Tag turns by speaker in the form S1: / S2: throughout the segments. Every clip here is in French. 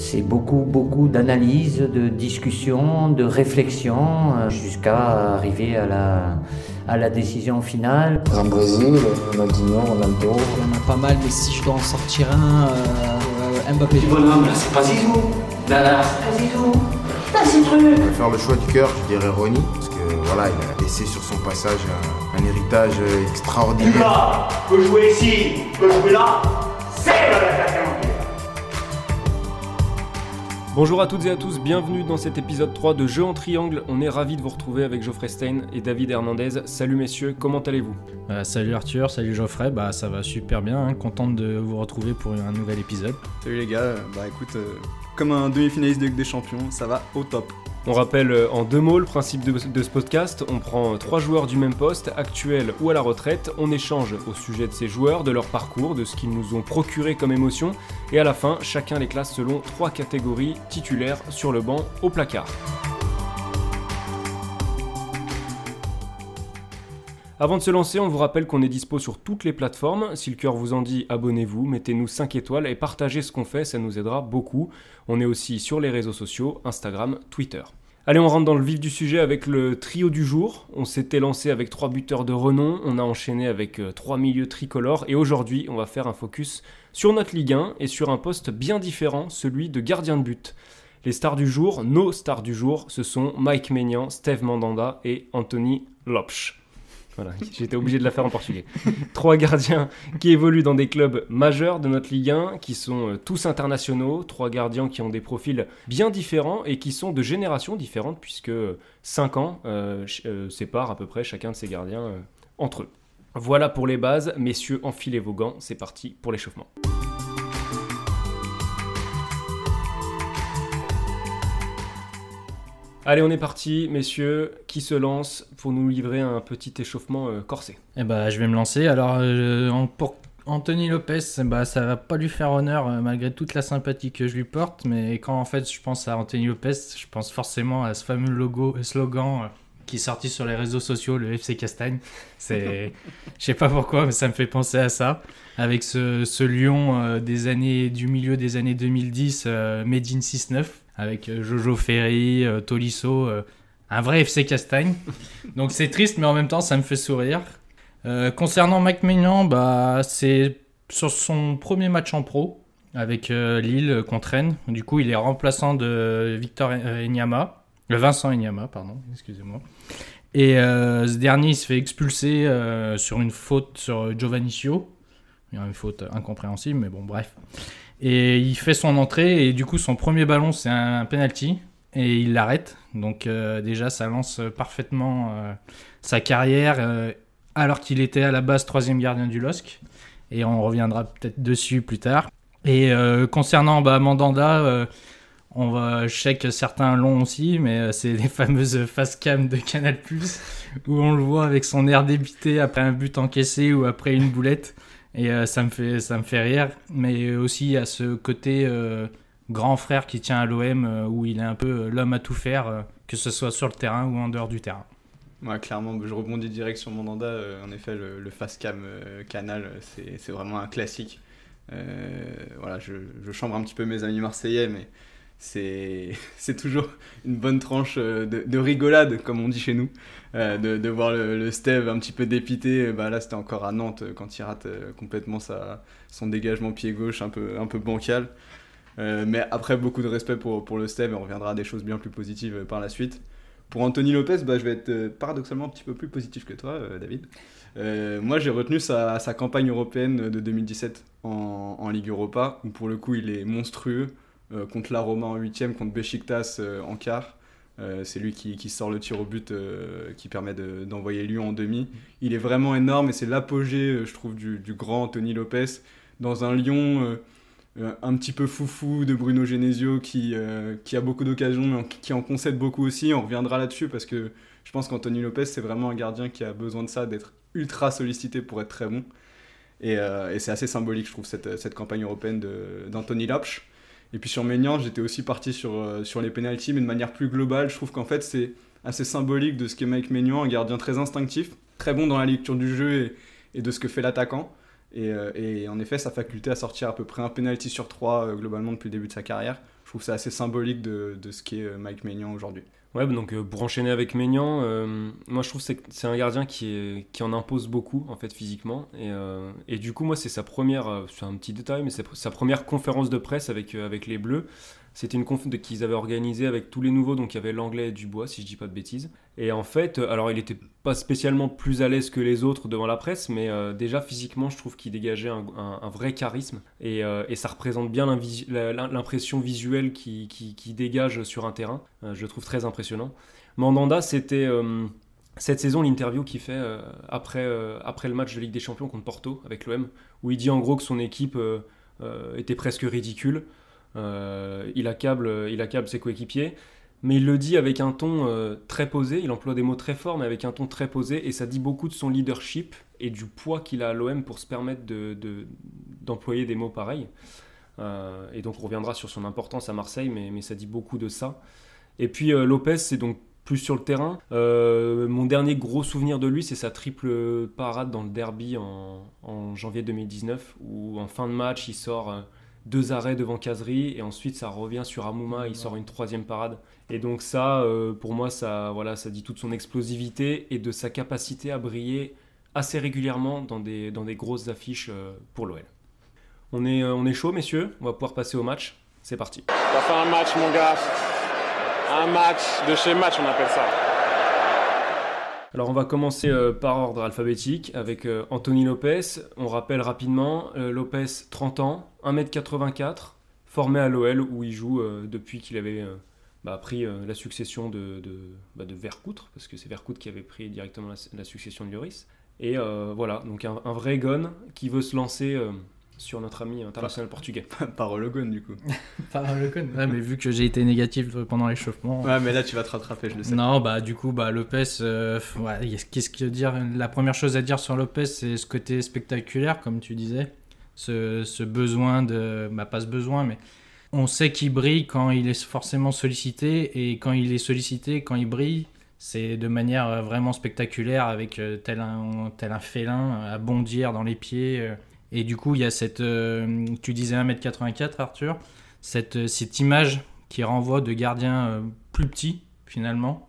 S1: C'est beaucoup, beaucoup d'analyse, de discussion, de réflexion, euh, jusqu'à arriver à la, à la décision finale.
S2: En Brésil, Ronaldinho, Ronaldo.
S3: Il y en a pas mal, mais si je dois en sortir un, euh, Mbappé.
S4: bonhomme, là, c'est pas Zizou. Là, là, c'est pas Zizou. Là, c'est truc.
S5: Je vais faire le choix du cœur, je dirais Ronnie, parce que voilà, il a laissé sur son passage un, un héritage extraordinaire.
S4: Lucas peut jouer ici, peut jouer là. C'est
S6: Bonjour à toutes et à tous, bienvenue dans cet épisode 3 de Jeux en triangle. On est ravis de vous retrouver avec Geoffrey Stein et David Hernandez. Salut messieurs, comment allez-vous?
S7: Euh, salut Arthur, salut Geoffrey, bah ça va super bien, hein. contente de vous retrouver pour un nouvel épisode.
S8: Salut les gars, bah écoute, euh, comme un demi-finaliste de Ligue des Champions, ça va au top.
S6: On rappelle euh, en deux mots le principe de, ce podcast. On prend euh, trois joueurs du même poste, actuels ou à la retraite. On échange au sujet de ces joueurs, de leur parcours, de ce qu'ils nous ont procuré comme émotion. Et à la fin, chacun les classe selon trois catégories titulaires sur le banc au placard. Avant de se lancer, on vous rappelle qu'on est dispo sur toutes les plateformes. Si le cœur vous en dit, abonnez-vous, mettez-nous 5 étoiles et partagez ce qu'on fait, ça nous aidera beaucoup. On est aussi sur les réseaux sociaux, Instagram, Twitter. Allez, on rentre dans le vif du sujet avec le trio du jour. On s'était lancé avec trois buteurs de renom, on a enchaîné avec euh, trois milieux tricolores et aujourd'hui, on va faire un focus sur notre Ligue 1 et sur un poste bien différent, celui de gardien de but. Les stars du jour, nos stars du jour, ce sont Mike Maignan, Steve Mandanda et Anthony Lopsch. Voilà, j'étais obligé de la faire en portugais. Trois gardiens qui évoluent dans des clubs majeurs de notre Ligue 1, qui sont euh, tous internationaux, trois gardiens qui ont des profils bien différents et qui sont de générations différentes, puisque 5 ans euh, ch- euh, séparent à peu près chacun de ces gardiens entre eux. Voilà pour les bases, messieurs, enfilez vos gants, c'est parti pour l'échauffement. Allez, on est parti, messieurs. Qui se lance pour nous livrer un petit échauffement euh, corsé?
S7: Et bah je vais me lancer, alors euh, pour Anthony Lopez, bah ça va pas lui faire honneur euh, malgré toute la sympathie que je lui porte, mais quand en fait je pense à Anthony Lopez, je pense forcément à ce fameux logo, slogan qui est sorti sur les réseaux sociaux, le FC Castagne. C'est, je sais pas pourquoi, mais ça me fait penser à ça. Avec ce, ce lion des années, du milieu des années 2010, euh, Made in 6-9, avec euh, Jojo Ferry, euh, Tolisso, euh, un vrai FC Castagne. Donc c'est triste, mais en même temps ça me fait sourire. Euh, concernant Mike Maignan, bah, c'est sur son premier match en pro avec Lille contre Rennes. Du coup, il est remplaçant de Victor Enyama, le Vincent Enyama, pardon, excusez-moi. Et ce dernier, il se fait expulser sur une faute sur Giovanni Sio. Il une faute incompréhensible, mais bon, bref. Et il fait son entrée et du coup, son premier ballon, c'est un penalty et il l'arrête. Donc euh, déjà, ça lance parfaitement euh, sa carrière. euh, alors qu'il était à la base troisième gardien du LOSC. Et on reviendra peut-être dessus plus tard. Et concernant bah, Mandanda, on va, que certains l'ont aussi, mais c'est les fameuses face cam de Canal+, où on le voit avec son air débité après un but encaissé ou après une boulette. Et euh, ça, me fait, ça me fait rire. Mais aussi à ce côté euh, grand frère qui tient à l'OM, euh, où il est un peu l'homme à tout faire, que ce soit sur le terrain ou en dehors du terrain.
S8: Moi, clairement, je rebondis direct sur mon danda. euh, en effet, le, le face cam canal, c'est vraiment un classique. Voilà, je chambre un petit peu mes amis marseillais, mais c'est toujours une bonne tranche euh, de, de rigolade, comme on dit chez nous. Euh, de, de voir le, le Steve un petit peu dépité. Bah, là, c'était encore à Nantes euh, quand il rate euh, complètement sa, son dégagement pied gauche un peu, un peu bancal. Euh, mais après, beaucoup de respect pour, pour le Steve et on reviendra à des choses bien plus positives euh, par la suite. Pour Anthony Lopez, bah, je vais être euh, paradoxalement un petit peu plus positif que toi, euh, David. Euh, moi, j'ai retenu sa, sa campagne européenne de 2017 en, en Ligue Europa, où pour le coup, il est monstrueux. Euh, contre la Roma en huitième, contre Besiktas euh, en quart. Euh, c'est lui qui, sort le tir au but qui permet de- d'envoyer Lyon en demi. Il est vraiment énorme et c'est l'apogée, je trouve, du, grand Anthony Lopez dans un Lyon un petit peu foufou de Bruno Genesio qui, qui a beaucoup d'occasions mais qui en concède beaucoup aussi. On reviendra là-dessus parce que je pense qu'Anthony Lopez, c'est vraiment un gardien qui a besoin de ça, d'être ultra sollicité pour être très bon. Et, c'est assez symbolique, je trouve, cette, cette campagne européenne d'Anthony Lopsch. Et puis sur Maignan, j'étais aussi parti sur, euh, sur les pénalties, mais de manière plus globale. Je trouve qu'en fait, c'est assez symbolique de ce qu'est Mike Maignan, un gardien très instinctif, très bon dans la lecture du jeu et, de ce que fait l'attaquant. Et, euh, et en effet, sa faculté à sortir à peu près un penalty sur trois euh, globalement depuis le début de sa carrière, je trouve c'est assez symbolique de, de ce qu'est euh, Mike Maignan aujourd'hui.
S6: Ouais, donc euh, pour enchaîner avec Maignan, euh, moi je trouve que c'est- un gardien qui, qui en impose beaucoup en fait physiquement. Et, et du coup, moi c'est sa première, c'est un petit détail, mais c'est sa première conférence de presse avec, avec les Bleus. C'était une conf qu'ils avaient organisée avec tous les nouveaux, donc il y avait l'anglais et Dubois, si je dis pas de bêtises. Et en fait, euh, alors il était pas spécialement plus à l'aise que les autres devant la presse, mais euh, déjà physiquement, je trouve qu'il dégageait un, vrai charisme. Et, euh, et ça représente bien l'impression visuelle qui, dégage sur un terrain. Je le trouve très impressionnant. Mandanda, c'était cette saison l'interview qu'il fait après, le match de Ligue des Champions contre Porto avec l'OM, où il dit en gros que son équipe était presque ridicule. Euh, il, accable, il accable ses coéquipiers, mais il le dit avec un ton euh, très posé. Il emploie des mots très forts, mais avec un ton très posé, et ça dit beaucoup de son leadership et du poids qu'il a à l'OM pour se permettre de- de- d'employer des mots pareils. Euh, et donc on reviendra sur son importance à Marseille, mais, ça dit beaucoup de ça. Et puis euh, Lopez, c'est donc plus sur le terrain. Euh, mon dernier gros souvenir de lui, c'est sa triple parade dans le derby en, en janvier 2019, où en fin de match, il sort euh, deux arrêts devant Casery, et ensuite ça revient sur Amouma, il sort une troisième parade. Et donc ça, euh, pour moi, ça, voilà, ça dit toute son explosivité et de sa capacité à briller assez régulièrement dans des, grosses affiches euh, pour l'OL. On est, euh, on est chaud, messieurs. On va pouvoir passer au match. C'est parti.
S9: Ça fait un match, mon gars. Un match de chez match, on appelle ça.
S6: Alors on va commencer euh, par ordre alphabétique avec euh, Anthony Lopez. On rappelle rapidement, euh, Lopez 30 ans, 1m84, formé à l'OL où il joue depuis qu'il avait bah, pris la succession bah, de Vercoute, parce que c'est Vercoute qui avait pris directement la, succession de Lloris. Et voilà, donc un, un vrai gon qui veut se lancer sur notre ami international portugais.
S8: Par le gun, du coup.
S7: Par le con. Ouais, mais vu que j'ai été négatif pendant l'échauffement.
S8: Ouais, mais là, tu vas te rattraper, je le sais.
S7: Non, bah du coup, bah Lopez, euh, ouais, qu'est-ce que dire La première chose à dire sur Lopez, c'est ce côté spectaculaire, comme tu disais, ce, ce besoin de, bah pas ce besoin, mais on sait qu'il brille quand il est forcément sollicité, et quand il est sollicité, quand il brille, c'est de manière euh, vraiment spectaculaire, avec euh, tel un tel un félin à bondir dans les pieds. Et du coup, il y a cette, euh, tu disais 1m84, Arthur, cette, euh, cette image qui renvoie de gardien euh, plus petit finalement,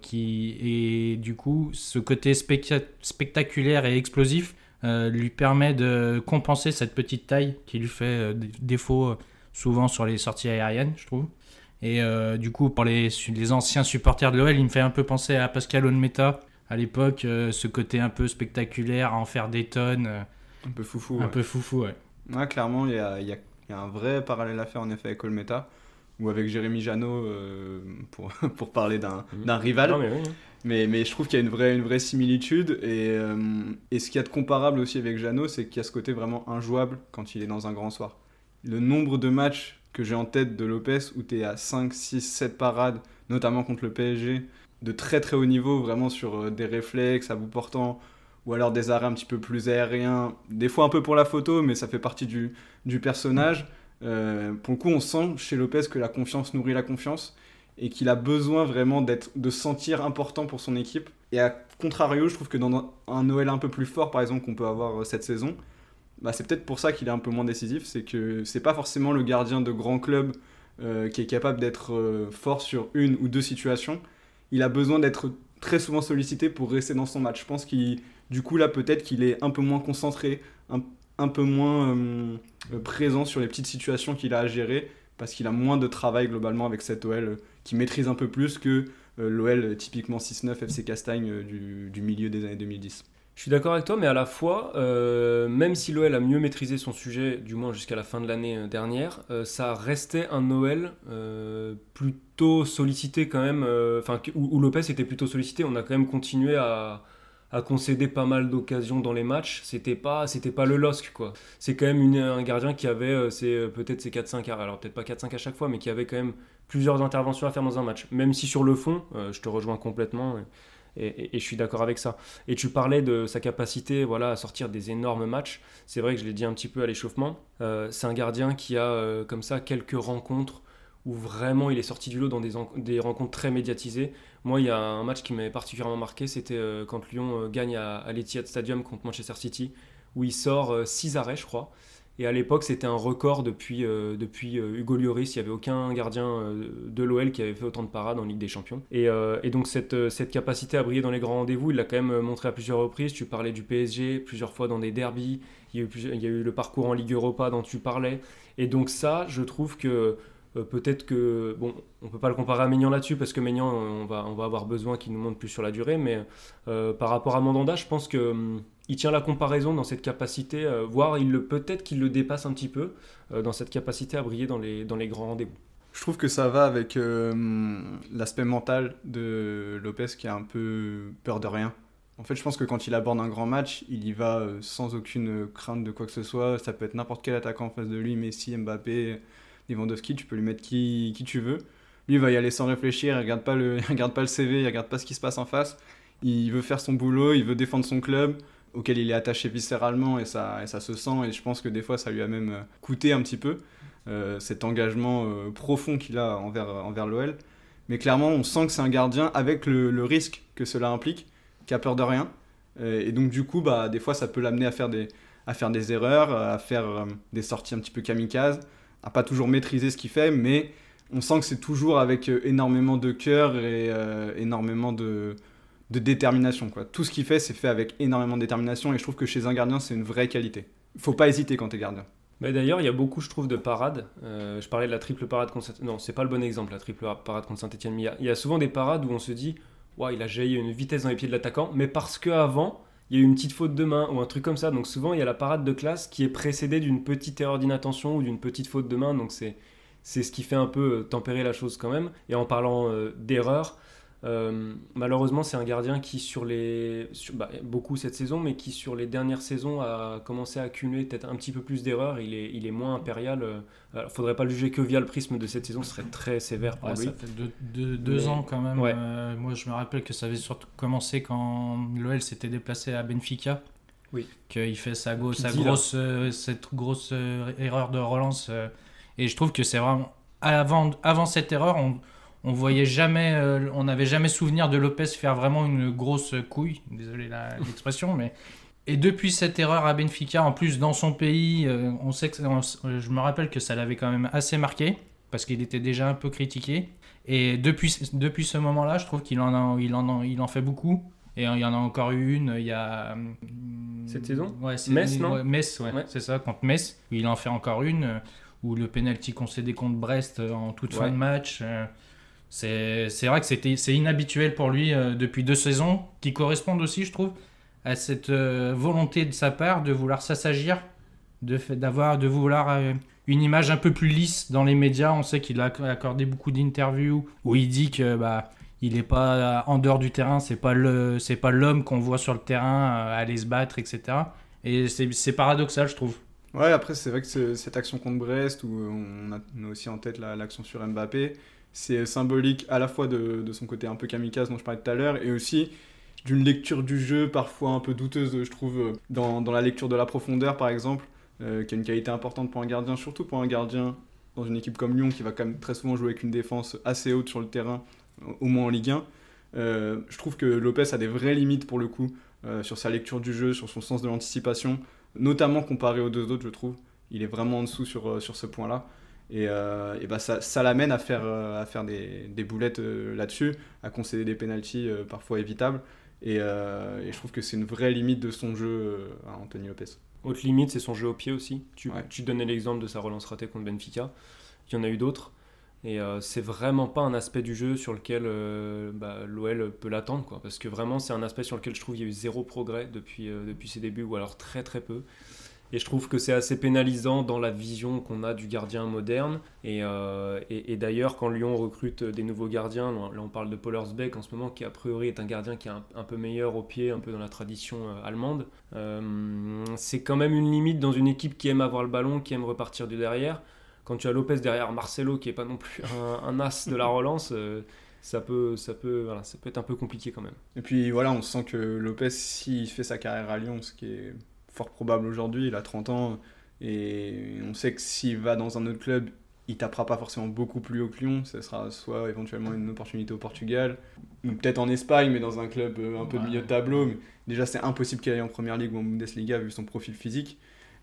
S7: qui et du coup ce côté specta- spectaculaire et explosif lui permet de compenser cette petite taille qui lui fait dé- défaut souvent sur les sorties aériennes, je trouve. Et du coup, pour les, les anciens supporters de l'OL, il me fait un peu penser à Pascal Onmeta à l'époque, ce côté un peu spectaculaire, à en faire des tonnes,
S8: Un peu foufou.
S7: un
S8: ouais.
S7: peu foufou, ouais.
S8: Ouais, clairement, il y a, il y a- y a un vrai parallèle à faire en effet avec Olmeta ou avec Jérémy Janot euh, pour, pour parler d'un d'un rival.
S6: Non, mais oui, hein.
S8: Mais, mais je trouve qu'il y a une vraie, une vraie similitude. Et, euh, et ce qu'il y a de comparable aussi avec Jeannot, c'est qu'il y a ce côté vraiment injouable quand il est dans un grand soir. Le nombre de matchs que j'ai en tête de Lopez où tu es à 5, 6, 7 parades, notamment contre le PSG, de très très haut niveau, vraiment sur euh, des réflexes à bout portant, ou alors des arrêts un petit peu plus aériens, des fois un peu pour la photo, mais ça fait partie du, du personnage. Euh, pour le coup, on sent chez Lopez que la confiance nourrit la confiance et qu'il a besoin vraiment d'être, de se sentir important pour son équipe. Et à contrario, je trouve que dans un Noël un peu plus fort, par exemple, qu'on peut avoir euh, cette saison, bah, c'est peut-être pour ça qu'il est un peu moins décisif. C'est que c'est pas forcément le gardien de grand club euh, qui est capable d'être fort sur une ou deux situations. Il a besoin d'être très souvent sollicité pour rester dans son match. Je pense qu'il, du coup, là, peut-être qu'il est un peu moins concentré, un, peu moins euh, euh, présent sur les petites situations qu'il a à gérer, parce qu'il a moins de travail globalement avec cette OL euh, qui maîtrise un peu plus que l'OL typiquement 6-9 FC Castagne du milieu des années 2010.
S6: Je suis d'accord avec toi, mais à la fois, euh, même si l'OL a mieux maîtrisé son sujet, du moins jusqu'à la fin de l'année euh, dernière, euh, ça restait un Noël plutôt sollicité quand même, enfin où, Lopez était plutôt sollicité. On a quand même continué à, concéder pas mal d'occasions dans les matchs. C'était pas, c'était pas le LOSC quoi. C'est quand même un gardien qui avait peut-être ses 4-5 arrêts. Alors peut-être pas 4-5 à chaque fois, mais qui avait quand même plusieurs interventions à faire dans un match. Même si sur le fond, je te rejoins complètement. Et, je suis d'accord avec ça. Et tu parlais de sa capacité voilà, à sortir des énormes matchs. C'est vrai que je l'ai dit un petit peu à l'échauffement. Euh, c'est un gardien qui a euh, comme ça quelques rencontres où vraiment il est sorti du lot dans des, en- des rencontres très médiatisées. Moi, il y a un match qui m'avait particulièrement marqué, c'était euh, quand Lyon gagne à, à l'Etihad Stadium contre Manchester City, où il sort 6 arrêts, je crois. Et à l'époque, c'était un record depuis, euh, depuis euh, Hugo Lloris. Il n'y avait aucun gardien euh, de l'OL qui avait fait autant de parades en Ligue des Champions. Et, donc, cette, cette capacité à briller dans les grands rendez-vous, il l'a quand même montré à plusieurs reprises. Tu parlais du PSG, plusieurs fois dans des derbies. Il y a eu, il y a eu le parcours en Ligue Europa dont tu parlais. Et donc, ça, je trouve que peut-être que bon, on peut pas le comparer à Maignan là-dessus parce que Maignan, on va, on va avoir besoin qu'il nous montre plus sur la durée, mais par rapport à Mandanda, je pense que hum, il tient la comparaison dans cette capacité, euh, voire il le peut-être qu'il le dépasse un petit peu euh, dans cette capacité à briller dans les, dans les grands rendez-vous.
S8: Je trouve que ça va avec euh, l'aspect mental de Lopez qui a un peu peur de rien. En fait, je pense que quand il aborde un grand match, il y va sans aucune crainte de quoi que ce soit. Ça peut être n'importe quel attaquant en face de lui, Messi, Mbappé, Lewandowski, tu peux lui mettre qui, qui tu veux. Lui, il va y aller sans réfléchir, il regarde pas le, regarde pas le CV, il regarde pas ce qui se passe en face. Il veut faire son boulot, il veut défendre son club auquel il est attaché viscéralement et ça, ça se sent. Et je pense que des fois, ça lui a même euh, coûté un petit peu euh, cet engagement euh, profond qu'il a envers, envers l'OL. Mais clairement, on sent que c'est un gardien avec le, risque que cela implique, qui a peur de rien. et donc, du coup, bah, des fois, ça peut l'amener à faire des, à faire des erreurs, à faire des sorties un petit peu kamikazes, à pas toujours maîtriser ce qu'il fait, mais on sent que c'est toujours avec énormément de cœur et énormément de, de détermination. Quoi. Tout ce qu'il fait, c'est fait avec énormément de détermination et je trouve que chez un gardien, c'est une vraie qualité. Il faut pas hésiter quand tu es gardien.
S6: Mais d'ailleurs, il y a beaucoup, je trouve, de parades. Euh, je parlais de la triple parade contre saint Non, c'est pas le bon exemple, la triple parade contre Saint-Etienne. Mais il y, a souvent des parades où on se dit, ouais, il a jailli une vitesse dans les pieds de l'attaquant, mais parce qu'avant, il y a eu une petite faute de main ou un truc comme ça. Donc souvent, il y a la parade de classe qui est précédée d'une petite erreur d'inattention ou d'une petite faute de main. Donc c'est c'est ce qui fait un peu tempérer la chose quand même. Et en parlant euh, d'erreur, euh, malheureusement, c'est un gardien qui, sur les. Bah, beaucoup cette saison, mais qui, sur les dernières saisons, a commencé à accumuler peut-être un petit peu plus d'erreurs. Il est, il est moins impérial. Il ne faudrait pas le juger que via le prisme de cette saison, ce serait très sévère pour lui.
S7: Ça fait deux, ans quand même. Euh, moi, je me rappelle que ça avait surtout commencé quand l'OL s'était déplacé à Benfica.
S6: Oui.
S7: Qu'il fait sa, sa grosse, euh, cette grosse erreur de relance. et je trouve que c'est vraiment. Avant, avant cette erreur, on on voyait jamais, euh, on n'avait jamais souvenir de Lopez faire vraiment une grosse couille, désolé l'expression, mais et depuis cette erreur à Benfica, en plus dans son pays, euh, on sait que je me rappelle que ça l'avait quand même assez marqué parce qu'il était déjà un peu critiqué. Et depuis, depuis ce moment-là, je trouve qu'il en, il en, il en fait beaucoup. Et il y en a encore eu une il y a.
S6: Cette saison
S7: ouais,
S6: Metz, non
S7: Metz, ouais, c'est ça, contre Metz. Il en fait encore une, où le penalty concédé contre Brest en toute fin de match. C'est vrai que c'est inhabituel pour lui euh, depuis deux saisons, qui correspondent aussi, je trouve, à cette euh, volonté de sa part de vouloir s'assagir, de, de vouloir euh, une image un peu plus lisse dans les médias. On sait qu'il a accordé beaucoup d'interviews où il dit que bah, il n'est pas en dehors du terrain, c'est pas le, c'est pas l'homme qu'on voit sur le terrain aller se battre, etc. Et c'est paradoxal, je trouve.
S8: Ouais, après c'est vrai que cette action contre Brest où on a, aussi en tête l'action sur Mbappé c'est symbolique à la fois de, son côté un peu kamikaze dont je parlais tout à l'heure et aussi d'une lecture du jeu parfois un peu douteuse, je trouve, dans, la lecture de la profondeur par exemple, euh, qui a une qualité importante pour un gardien, surtout pour un gardien dans une équipe comme Lyon qui va quand même très souvent jouer avec une défense assez haute sur le terrain, au moins en Ligue 1. Euh, je trouve que Lopez a des vraies limites pour le coup euh, sur sa lecture du jeu, sur son sens de l'anticipation, notamment comparé aux deux autres, je trouve. Il est vraiment en dessous sur, sur ce point-là. Et, euh, et bah ça, ça l'amène à faire, euh, à faire des, des boulettes euh, là-dessus, à concéder des pénalties parfois évitables. Et, et, je trouve que c'est une vraie limite de son jeu à Anthony Lopez.
S6: Autre limite, c'est son jeu au pied aussi. Tu, tu donnais l'exemple de sa relance ratée contre Benfica. Il y en a eu d'autres. Et c'est vraiment pas un aspect du jeu sur lequel bah, l'OL peut l'attendre. Quoi, parce que vraiment, c'est un aspect sur lequel je trouve qu'il y a eu zéro progrès depuis, depuis ses débuts, ou alors très très peu. Et je trouve que c'est assez pénalisant dans la vision qu'on a du gardien moderne. Et, euh, d'ailleurs, quand Lyon recrute des nouveaux gardiens, là on parle de Paul Beck en ce moment, qui a priori est un gardien qui est un, peu meilleur au pied, un peu dans la tradition euh, allemande, euh, c'est quand même une limite dans une équipe qui aime avoir le ballon, qui aime repartir du derrière. Quand tu as Lopez derrière Marcelo, qui n'est pas non plus un, as de la relance, ça peut, ça, peut, voilà, ça peut être un peu compliqué quand même.
S8: Et puis voilà, on sent que Lopez, s'il fait sa carrière à Lyon, ce qui est fort probable aujourd'hui, il a 30 ans, et on sait que s'il va dans un autre club, il tapera pas forcément beaucoup plus haut que Lyon, ce sera soit éventuellement une opportunité au Portugal, ou peut-être en Espagne, mais dans un club euh, un peu de milieu de tableau. Mais déjà, c'est impossible qu'il aille en première ligue ou en Bundesliga vu son profil physique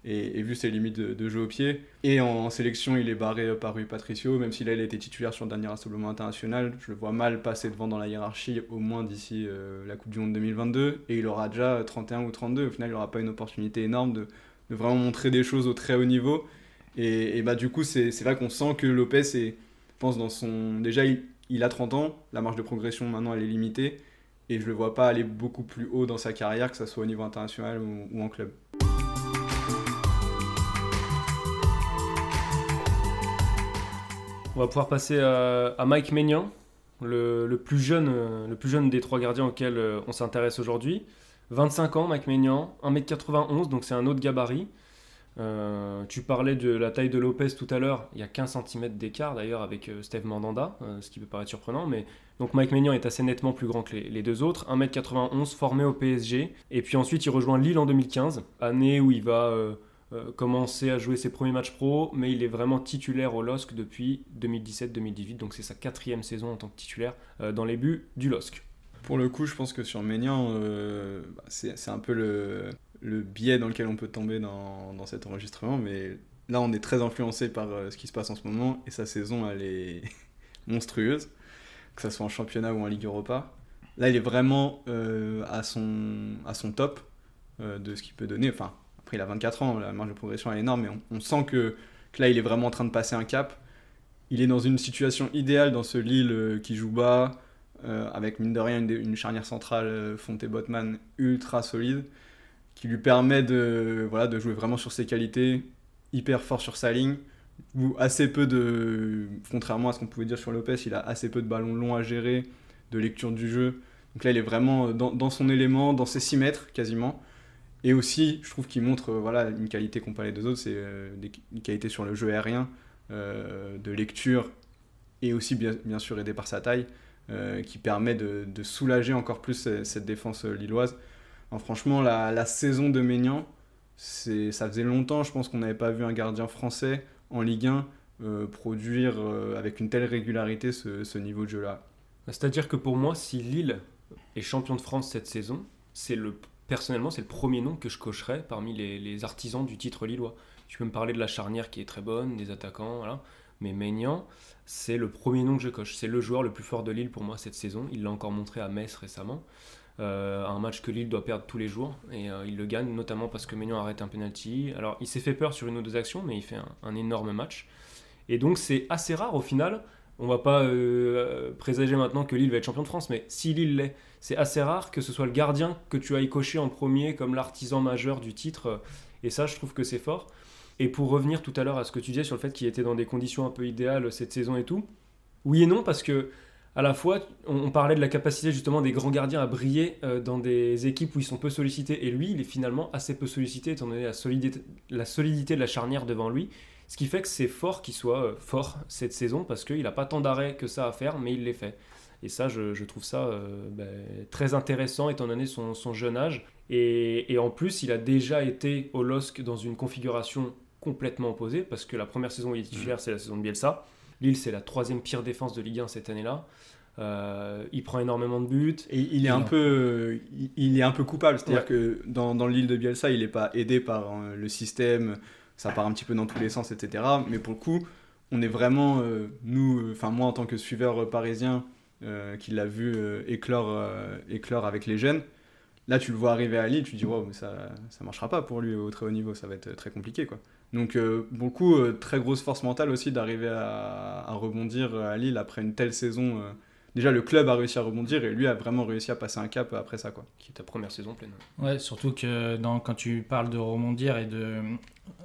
S8: et, vu ses limites de, jeu au pied. Et en, sélection, il est barré par Rui Patricio, même s'il a, été titulaire sur le dernier rassemblement international. Je le vois mal passer devant dans la hiérarchie, au moins d'ici euh, la Coupe du Monde 2022. Et il aura déjà 31 ou 32. Au final, il n'aura pas une opportunité énorme de, vraiment montrer des choses au très haut niveau. Et, bah, du coup, c'est là qu'on sent que Lopez est, pense, dans son. Déjà, il, a 30 ans, la marge de progression maintenant elle est limitée. Et je le vois pas aller beaucoup plus haut dans sa carrière, que ce soit au niveau international ou en club.
S6: On va pouvoir passer à, à Mike Maignan, le, plus jeune, euh, le plus jeune des trois gardiens auxquels euh, on s'intéresse aujourd'hui. 25 ans, Mike Maignan, 1m91, donc c'est un autre gabarit. Euh, tu parlais de la taille de Lopez tout à l'heure, il y a 15 cm d'écart d'ailleurs avec euh, Steve Mandanda, euh, ce qui peut paraître surprenant, mais donc Mike Maignan est assez nettement plus grand que les, les deux autres, 1m91, formé au PSG, et puis ensuite il rejoint Lille en 2015, année où il va euh, commencer à jouer ses premiers matchs pro, mais il est vraiment titulaire au LOSC depuis 2017-2018, donc c'est sa quatrième saison en tant que titulaire euh, dans les buts du LOSC.
S8: Pour le coup, je pense que sur Ménian, euh, bah, c'est un peu le, biais dans lequel on peut tomber dans, dans cet enregistrement, mais là, on est très influencé par ce qui se passe en ce moment, et sa saison, elle est monstrueuse, que ce soit en championnat ou en Ligue Europa. Là, il est vraiment à, son, top de ce qu'il peut donner. Après, il a 24 ans, la marge de progression est énorme, mais on, sent que, là, il est vraiment en train de passer un cap. Il est dans une situation idéale dans ce Lille euh, qui joue bas, euh, avec mine de rien une, charnière centrale euh, Fonte-Botman ultra solide, qui lui permet de, voilà, de jouer vraiment sur ses qualités, hyper fort sur sa ligne, ou assez peu de, contrairement à ce qu'on pouvait dire sur Lopez, il a assez peu de ballons longs à gérer, de lecture du jeu. Donc là, il est vraiment dans, dans son élément, dans ses 6 mètres quasiment. Et aussi, je trouve qu'il montre euh, voilà, une qualité comparée des autres, c'est euh, une qualité sur le jeu aérien, euh, de lecture, et aussi bien, sûr aidé par sa taille, qui permet de, soulager encore plus cette défense lilloise. Alors, franchement, la, saison de Maignan, ça faisait longtemps, je pense qu'on n'avait pas vu un gardien français en Ligue 1 euh, produire avec une telle régularité ce niveau de jeu-là.
S6: C'est-à-dire que pour moi, si Lille est champion de France cette saison, c'est le personnellement c'est le premier nom que je cocherais parmi les, artisans du titre lillois. Tu peux me parler de la charnière qui est très bonne, des attaquants, voilà. Mais Maignan, c'est le premier nom que je coche. C'est le joueur le plus fort de Lille pour moi cette saison. Il l'a encore montré à Metz récemment. Euh, un match que Lille doit perdre tous les jours et euh, il le gagne notamment parce que Maignan arrête un penalty. Alors il s'est fait peur sur une ou deux actions, mais il fait un énorme match. Et donc c'est assez rare au final. On va pas euh, présager maintenant que Lille va être champion de France, mais si Lille l'est, c'est assez rare que ce soit le gardien que tu ailles cocher en premier comme l'artisan majeur du titre. Et ça, je trouve que c'est fort. Et pour revenir tout à l'heure à ce que tu disais sur le fait qu'il était dans des conditions un peu idéales cette saison et tout, oui et non, parce que à la fois, on, parlait de la capacité justement des grands gardiens à briller euh, dans des équipes où ils sont peu sollicités, et lui, il est finalement assez peu sollicité étant donné la solidité de la charnière devant lui. Ce qui fait que c'est fort qu'il soit euh, fort cette saison parce qu'il n'a pas tant d'arrêts que ça à faire, mais il les fait. Et ça, je, je trouve ça euh, ben, très intéressant étant donné son, son jeune âge. Et, et en plus, il a déjà été au LOSC dans une configuration complètement opposée parce que la première saison où il est titulaire, c'est la saison de Bielsa. Lille, c'est la troisième pire défense de Ligue 1 cette année-là. Euh, il prend énormément de buts.
S8: Et il est un peu, il- il est un peu coupable, c'est-à-dire
S6: Ouais.
S8: que dans, dans l'île de Bielsa, il n'est pas aidé par le système, ça part un petit peu dans tous les sens, etc. Mais pour le coup, on est vraiment, euh, nous, enfin moi en tant que suiveur euh, parisien, euh, qui l'a vu euh, éclore, euh, éclore avec les jeunes, là tu le vois arriver à Lille, tu te dis, ça ça marchera pas pour lui au très haut niveau, ça va être très compliqué. quoi. Donc euh, pour le coup, euh, très grosse force mentale aussi d'arriver à, à rebondir à Lille après une telle saison. Déjà le club a réussi à rebondir et lui a vraiment réussi à passer un cap après ça quoi.
S6: Qui est ta première saison pleine.
S7: Ouais, surtout que dans, quand tu parles de rebondir et de.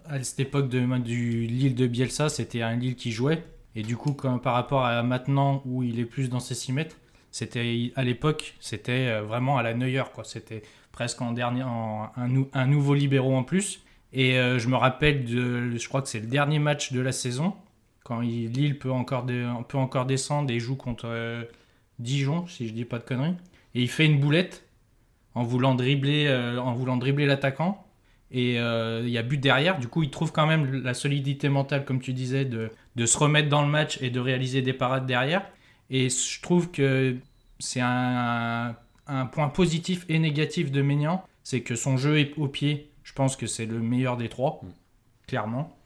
S7: À cette époque de, du Lille de Bielsa, c'était un Lille qui jouait. Et du coup, quand, par rapport à maintenant où il est plus dans ses 6 mètres, c'était à l'époque, c'était euh, vraiment à la Neuer. quoi. C'était presque en dernier, en, un, nou- un nouveau libéraux en plus. Et euh, je me rappelle, de, je crois que c'est le dernier match de la saison, quand il- Lille peut encore, peut encore descendre et joue contre euh, Dijon, si je dis pas de conneries. Et il fait une boulette en voulant dribbler, euh, en voulant dribbler l'attaquant. Et euh, il y a but derrière. Du coup, il trouve quand même la solidité mentale, comme tu disais, de, de se remettre dans le match et de réaliser des parades derrière. Et je trouve que c'est un, un point positif et négatif de Maignan, c'est que son jeu est au pied. Je pense que c'est le meilleur des trois,
S6: Mm.
S7: clairement.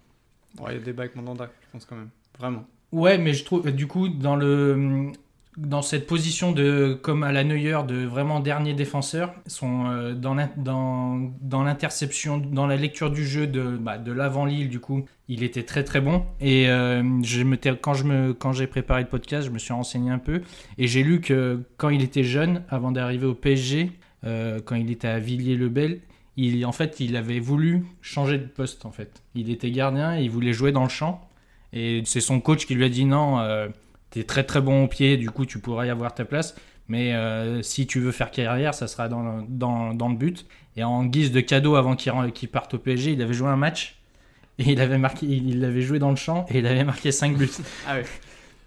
S8: Ouais, il y a débat avec Mandanda, je pense quand même. Vraiment.
S7: Ouais, mais je trouve, du coup, dans, le, dans cette position de, comme à la Neuer, de vraiment dernier défenseur, son, euh, dans dans, dans l'interception, dans la lecture du jeu de, bah, de l'avant-Lille, du coup, il était très très bon. Et euh, je me, quand, je me, quand j'ai préparé le podcast, je me suis renseigné un peu. Et j'ai lu que quand il était jeune, avant d'arriver au PSG, euh, quand il était à Villiers-le-Bel, il, en fait, il avait voulu changer de poste, en fait. Il était gardien et il voulait jouer dans le champ. Et c'est son coach qui lui a dit non, t'es très très bon au pied, du coup tu pourrais y avoir ta place. Mais euh, si tu veux faire carrière, ça sera dans, dans, dans le but. Et en guise de cadeau avant qu'il parte au PSG, il avait joué un match. Et il avait, marqué, il il avait joué dans le champ et il avait marqué 5 buts.
S8: Ah ouais.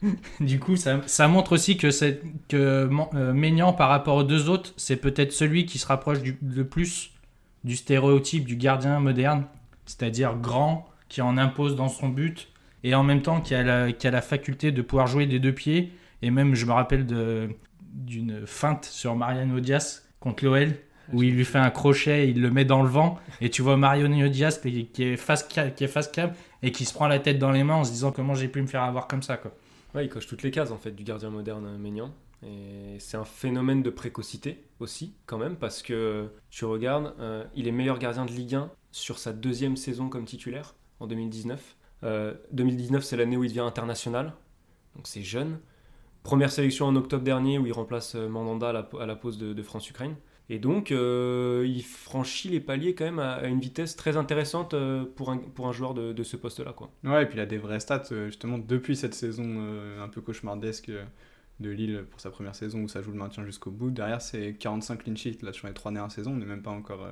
S7: Du coup, ça, ça montre aussi que, que euh, Maignan, par rapport aux deux autres, c'est peut-être celui qui se rapproche du- le plus du stéréotype du gardien moderne, c'est-à-dire grand, qui en impose dans son but, et en même temps qui a la, faculté de pouvoir jouer des deux pieds. Et même, je me rappelle d'une feinte sur Mariano Diaz contre l'OL, où il lui fait un crochet, il le met dans le vent, et tu vois Mariano Diaz qui est face, cam, et qui se prend la tête dans les mains en se disant comment j'ai pu me faire avoir comme ça. Quoi.
S6: Ouais, il coche toutes les cases en fait du gardien moderne euh, Maignan. Et c'est un phénomène de précocité aussi, quand même, parce que tu regardes, euh, il est meilleur gardien de Ligue 1 sur sa deuxième saison comme titulaire en 2019. Euh, 2019, c'est l'année où il devient international, donc c'est jeune. Première sélection en octobre dernier où il remplace euh, Mandanda à la, à pause de, France-Ukraine. Et donc, euh, il franchit les paliers quand même à, une vitesse très intéressante euh, pour, un, pour un joueur de, ce poste-là.
S8: Ouais, et puis il a des vraies stats, euh, justement, depuis cette saison euh, un peu cauchemardesque euh, de Lille pour sa première saison où ça joue le maintien jusqu'au bout. Derrière, c'est 45 clean sheets là, sur les trois dernières saisons. On n'est même pas encore, euh,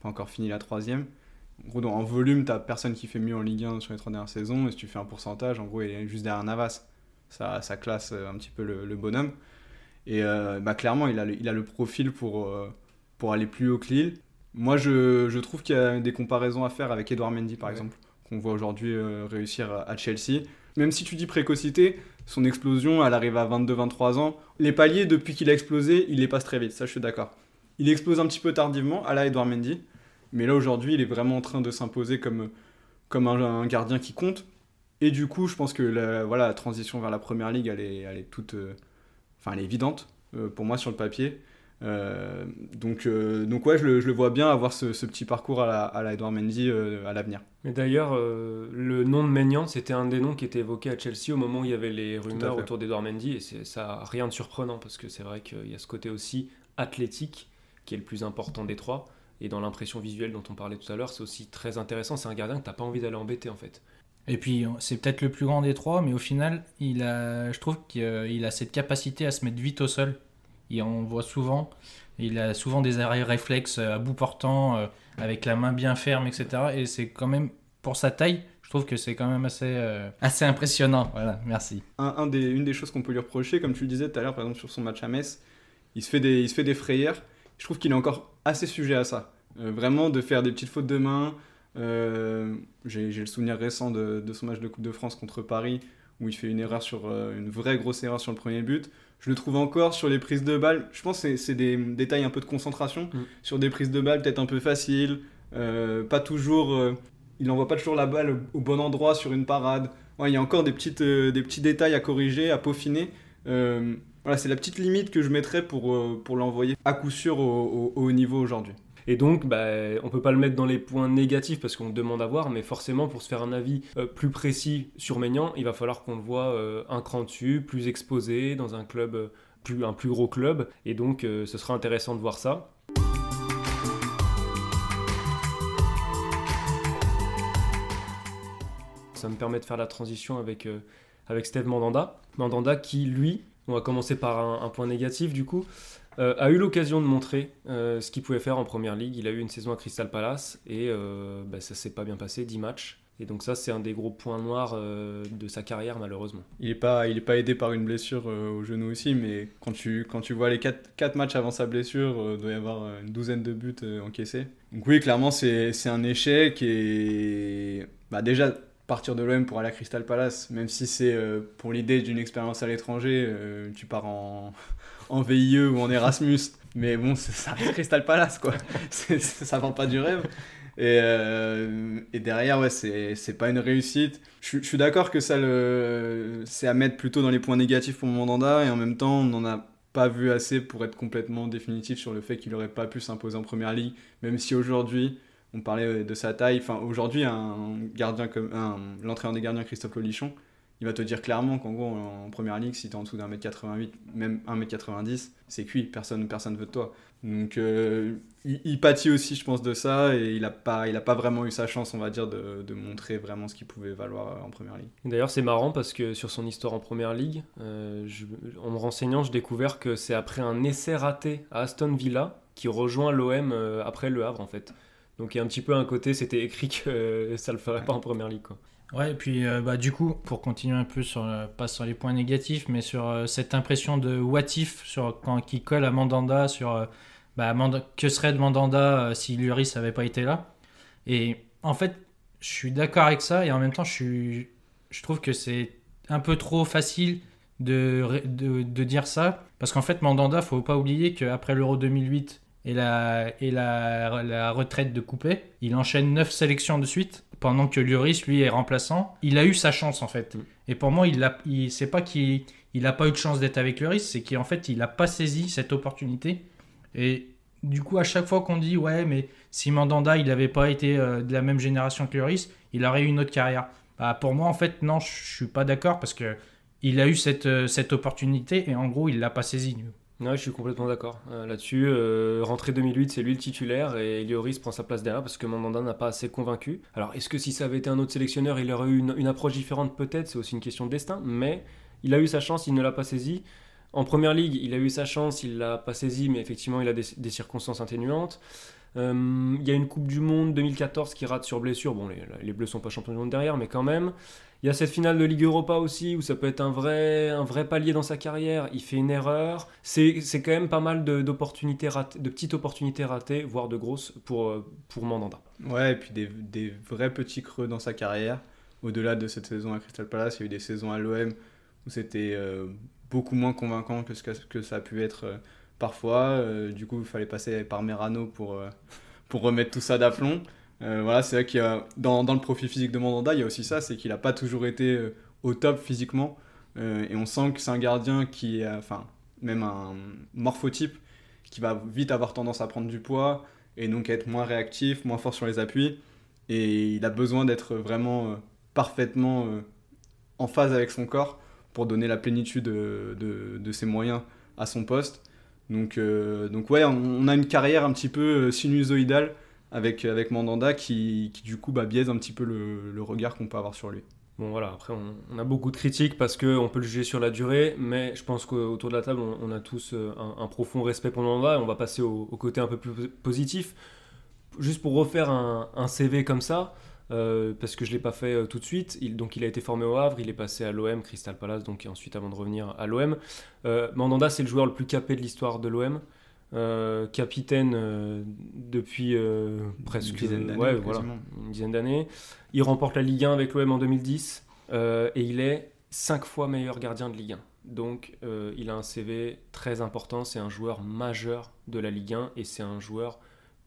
S8: pas encore fini la troisième. En gros, en volume, t'as personne qui fait mieux en Ligue 1 sur les trois dernières saisons. Et si tu fais un pourcentage, en gros, il est juste derrière Navas. Ça, ça classe euh, un petit peu le, le bonhomme. Et euh, bah, clairement, il a le, il a le profil pour, euh, pour aller plus haut que Lille. Moi, je, je trouve qu'il y a des comparaisons à faire avec Edouard Mendy, par
S6: Ouais.
S8: exemple, qu'on voit aujourd'hui euh, réussir à, à Chelsea. Même si tu dis précocité, son explosion, elle arrive à 22-23 ans. Les paliers, depuis qu'il a explosé, il les passe très vite, ça je suis d'accord. Il explose un petit peu tardivement, à la Edouard Mendy. Mais là, aujourd'hui, il est vraiment en train de s'imposer comme, comme un, un gardien qui compte. Et du coup, je pense que la, voilà, la transition vers la première ligue, elle est, elle est toute. euh, Enfin, elle est évidente euh, pour moi sur le papier. Euh, donc, euh, donc, ouais, je le, je le vois bien avoir ce, ce petit parcours à la, à la Edouard Mendy euh, à l'avenir.
S6: Et d'ailleurs, le nom de Maignan, c'était un des noms qui était évoqué à Chelsea au moment où il y avait les rumeurs autour d'Edouard Mendy, et ça n'a rien de surprenant, parce que c'est vrai qu'il y a ce côté aussi athlétique, qui est le plus important des trois, et dans l'impression visuelle dont on parlait tout à l'heure, c'est aussi très intéressant, c'est un gardien que t'as pas envie d'aller embêter en fait.
S7: Et puis, c'est peut-être le plus grand des trois, mais au final, il a, je trouve qu'il a cette capacité à se mettre vite au sol. Et on voit souvent, il a souvent des arrêts réflexes à bout portant, euh, avec la main bien ferme, etc. Et c'est quand même, pour sa taille, je trouve que c'est quand même assez, euh, assez impressionnant. Voilà, merci.
S8: un, un des, une des choses qu'on peut lui reprocher, comme tu le disais tout à l'heure, par exemple sur son match à Metz, il se fait des, il se fait des frayères. Je trouve qu'il est encore assez sujet à ça. Euh, vraiment, de faire des petites fautes de main. Euh, J'ai le souvenir récent de, de son match de Coupe de France contre Paris, où il fait une erreur sur euh, une vraie grosse erreur sur le premier but. Je le trouve encore sur les prises de balles. Je pense que c'est- des détails un peu de concentration.
S6: Mm.
S8: Sur des prises de balles peut-être un peu faciles. euh, pas toujours. il n'envoie pas toujours la balle au, bon endroit sur une parade. Ouais, il y a encore des, petites, des petits détails à corriger, à peaufiner. Euh, voilà, c'est la petite limite que je mettrais pour, euh, pour l'envoyer à coup sûr au, au- au haut niveau aujourd'hui.
S6: Et donc, bah, on peut pas le mettre dans les points négatifs parce qu'on demande à voir, mais forcément, pour se faire un avis euh, plus précis sur Maignan, il va falloir qu'on le voit euh, un cran dessus, plus exposé, dans un club, plus, un plus gros club, et donc ce sera intéressant de voir ça. Ça me permet de faire la transition avec, avec Steve Mandanda. Mandanda qui, lui, on va commencer par un, point négatif du coup, euh, a eu l'occasion de montrer euh, ce qu'il pouvait faire en première ligue. Il a eu une saison à Crystal Palace et euh, bah, ça s'est pas bien passé, 10 matchs. Et donc ça, c'est un des gros points noirs de sa carrière, malheureusement.
S8: Il n'est pas, pas aidé par une blessure au genou aussi, mais quand tu, vois les 4, matchs avant sa blessure, il doit y avoir une douzaine de buts encaissés. Donc oui, clairement, c'est c'est un échec et bah, déjà, partir de l'OM pour aller à Crystal Palace, même si c'est euh, pour l'idée d'une expérience à l'étranger, euh, tu pars en, en VIE ou en Erasmus, mais bon, ça reste Crystal Palace, quoi. Ça vend pas du rêve. Et, euh, derrière, ouais, c'est pas une réussite. Je, suis- d'accord que ça c'est à mettre plutôt dans les points négatifs pour Mandanda, et en même temps, on n'en a pas vu assez pour être complètement définitif sur le fait qu'il aurait pas pu s'imposer en première ligue, même si aujourd'hui, on parlait de sa taille. Enfin, aujourd'hui, un gardien comme un, l'entraîneur des gardiens Christophe Lolichon, il va te dire clairement qu'en gros, en première ligue, si tu es en dessous d'un mètre 88, même 1m90, c'est cuit, personne personne veut de toi. Donc, euh, il, pâtit aussi, je pense, de ça, et il n'a pas, il a pas vraiment eu sa chance, on va dire, de, montrer vraiment ce qu'il pouvait valoir en première ligue.
S6: D'ailleurs, c'est marrant parce que sur son histoire en première ligue, euh, en me renseignant, j'ai découvert que c'est après un essai raté à Aston Villa qui rejoint l'OM euh, après Le Havre en fait. Donc il y a un petit peu un côté, c'était écrit que ça le ferait pas en première ligue. Quoi.
S7: Ouais, et puis euh, bah, du coup, pour continuer un peu sur, pas sur les points négatifs, mais sur euh, cette impression de what if sur, quand, qui colle à Mandanda, sur euh, bah, que serait de Mandanda si Lloris n'avait pas été là? Et en fait, je suis d'accord avec ça, et en même temps, je, suis, je trouve que c'est un peu trop facile de, de, de dire ça, parce qu'en fait, Mandanda, faut pas oublier qu'après l'Euro 2008 et la, et la, la retraite de Coupé, il enchaîne 9 sélections de suite, pendant que Lloris, lui, est remplaçant. Il a eu sa chance, en fait.
S6: Mm.
S7: Et pour moi, il a, il, c'est pas qu'il il a pas eu de chance d'être avec Lloris, c'est qu'en fait, il a pas saisi cette opportunité. Et du coup, à chaque fois qu'on dit, ouais, mais si Mandanda, il n'avait pas été euh, de la même génération que Lloris, il aurait eu une autre carrière. Bah, pour moi, en fait, non, je suis pas d'accord parce que il a eu cette, euh, cette opportunité et en gros, il l'a pas saisie.
S6: Ouais, je suis complètement d'accord euh, là-dessus. Euh, rentrée 2008, c'est lui le titulaire et Lloris prend sa place derrière parce que Mandanda n'a pas assez convaincu. Alors, est-ce que si ça avait été un autre sélectionneur, il aurait eu une, approche différente? Peut-être, c'est aussi une question de destin, mais il a eu sa chance, il ne l'a pas saisie. En première ligue, il a eu sa chance, il l'a pas saisie, mais effectivement, il a des, des circonstances atténuantes. Euh, Il y a une Coupe du Monde 2014 qui rate sur blessure. Bon, les, les Bleus sont pas champions du monde derrière, mais quand même. Il y a cette finale de Ligue Europa aussi, où ça peut être un vrai, un vrai palier dans sa carrière. Il fait une erreur. C'est quand même pas mal de, petites opportunités ratées, voire de grosses, pour, euh, pour Mandanda.
S8: Ouais, et puis des, des vrais petits creux dans sa carrière. Au-delà de cette saison à Crystal Palace, il y a eu des saisons à l'OM où c'était euh, beaucoup moins convaincant que ce que, ça a pu être euh, parfois. Euh, du coup, il fallait passer par Merano pour, euh, pour remettre tout ça d'aplomb. Euh, voilà, c'est vrai qu'il y a, dans, dans le profil physique de Mandanda, il y a aussi ça, c'est qu'il n'a pas toujours été au top physiquement. Et on sent que c'est un gardien qui est, enfin, même un morphotype qui va vite avoir tendance à prendre du poids et donc être moins réactif, moins fort sur les appuis. Et il a besoin d'être vraiment parfaitement en phase avec son corps pour donner la plénitude de, de ses moyens à son poste. Donc, euh, donc ouais, on, a une carrière un petit peu euh, sinusoïdale avec, avec Mandanda qui, qui du coup bah, biaise un petit peu le, regard qu'on peut avoir sur lui.
S6: Bon voilà, après on, a beaucoup de critiques parce qu'on peut le juger sur la durée, mais je pense qu'autour de la table on, a tous euh, un, profond respect pour Mandanda et on va passer au, côté un peu plus positif. Juste pour refaire un CV comme ça, euh, parce que je ne l'ai pas fait euh, tout de suite, il, donc il a été formé au Havre, il est passé à l'OM, Crystal Palace, donc et ensuite avant de revenir à l'OM. Euh, Mandanda c'est le joueur le plus capé de l'histoire de l'OM. Capitaine depuis presque
S8: Une dizaine d'années,
S6: ouais, voilà. Il remporte la Ligue 1 avec l'OM en 2010 euh, et il est 5 fois meilleur gardien de Ligue 1. Donc il a un CV très important, c'est un joueur majeur de la Ligue 1 et c'est un joueur